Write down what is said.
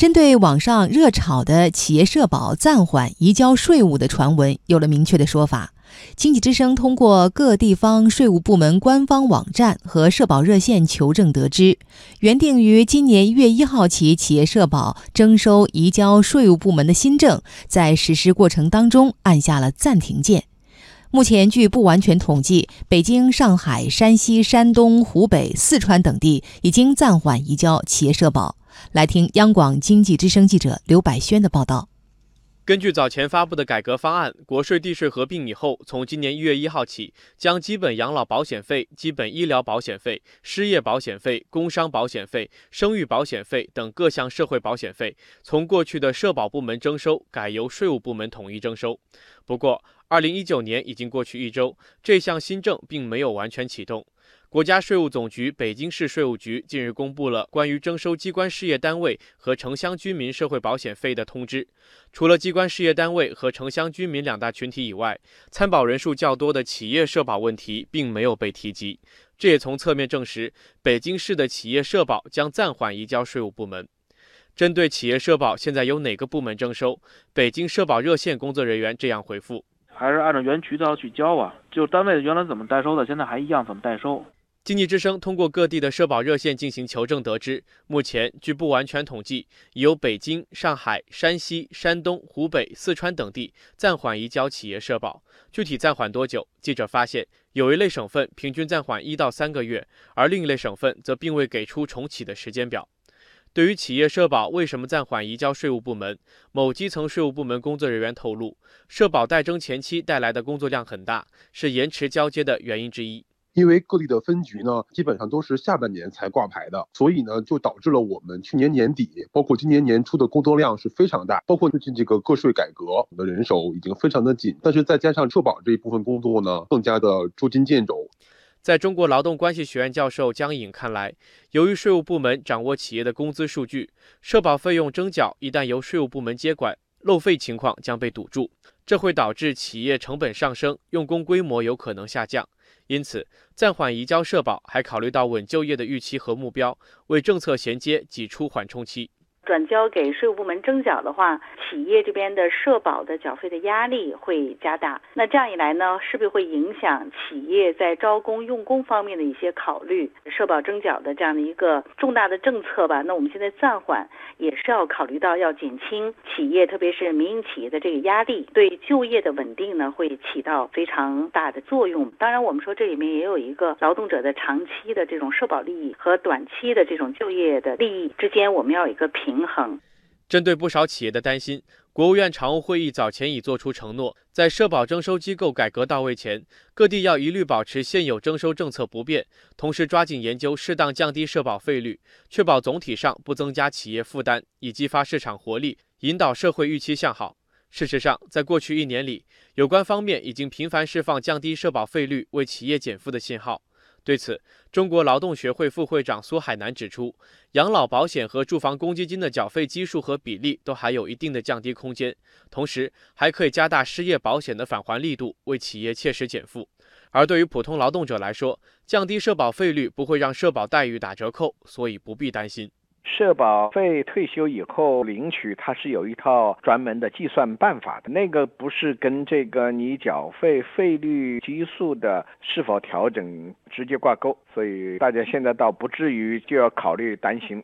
针对网上热炒的企业社保暂缓移交税务的传闻，有了明确的说法。经济之声通过各地方税务部门官方网站和社保热线求证得知，原定于今年一月一号起企业社保征收移交税务部门的新政，在实施过程当中按下了暂停键。目前，据不完全统计，北京、上海、山西、山东、湖北、四川等地已经暂缓移交企业社保。来听央广经济之声记者刘百轩的报道。根据早前发布的改革方案，国税地税合并以后，从今年一月一号起，将基本养老保险费、基本医疗保险费、失业保险费、工伤保险费、生育保险费等各项社会保险费，从过去的社保部门征收，改由税务部门统一征收。不过，二零一九年已经过去一周，这项新政并没有完全启动。国家税务总局北京市税务局近日公布了关于征收机关事业单位和城乡居民社会保险费的通知。除了机关事业单位和城乡居民两大群体以外，参保人数较多的企业社保问题并没有被提及。这也从侧面证实，北京市的企业社保将暂缓移交税务部门。针对企业社保现在由哪个部门征收，北京社保热线工作人员这样回复：还是按照原渠道去交啊，就单位原来怎么代收的，现在还一样怎么代收。经济之声通过各地的社保热线进行求证，得知目前据不完全统计，已有北京、上海、山西、山东、湖北、四川等地暂缓移交企业社保。具体暂缓多久？记者发现，有一类省份平均暂缓一到三个月，而另一类省份则并未给出重启的时间表。对于企业社保为什么暂缓移交税务部门，某基层税务部门工作人员透露，社保代征前期带来的工作量很大，是延迟交接的原因之一。因为各地的分局呢，基本上都是下半年才挂牌的，所以呢，就导致了我们去年年底，包括今年年初的工作量是非常大。包括最近这个个税改革，我们的人手已经非常的紧，但是再加上社保这一部分工作呢，更加的捉襟见肘。在中国劳动关系学院教授江颖看来，由于税务部门掌握企业的工资数据，社保费用征缴一旦由税务部门接管，漏费情况将被堵住，这会导致企业成本上升，用工规模有可能下降。因此，暂缓移交社保，还考虑到稳就业的预期和目标，为政策衔接挤出缓冲期。转交给税务部门征缴的话，企业这边的社保的缴费的压力会加大。那这样一来呢，势必会影响企业在招工用工方面的一些考虑。社保征缴的这样的一个重大的政策吧，那我们现在暂缓，也是要考虑到要减轻企业，特别是民营企业的这个压力，对就业的稳定呢，会起到非常大的作用。当然，我们说这里面也有一个劳动者的长期的这种社保利益和短期的这种就业的利益之间，我们要有一个平。平衡。针对不少企业的担心，国务院常务会议早前已作出承诺，在社保征收机构改革到位前，各地要一律保持现有征收政策不变，同时抓紧研究适当降低社保费率，确保总体上不增加企业负担，以激发市场活力，引导社会预期向好。事实上，在过去一年里，有关方面已经频繁释放降低社保费率为企业减负的信号。对此，中国劳动学会副会长苏海南指出，养老保险和住房公积金的缴费基数和比例都还有一定的降低空间，同时还可以加大失业保险的返还力度，为企业切实减负。而对于普通劳动者来说，降低社保费率不会让社保待遇打折扣，所以不必担心。社保费退休以后领取，它是有一套专门的计算办法的，那个不是跟这个你缴费费率基数的是否调整直接挂钩，所以大家现在倒不至于就要考虑担心。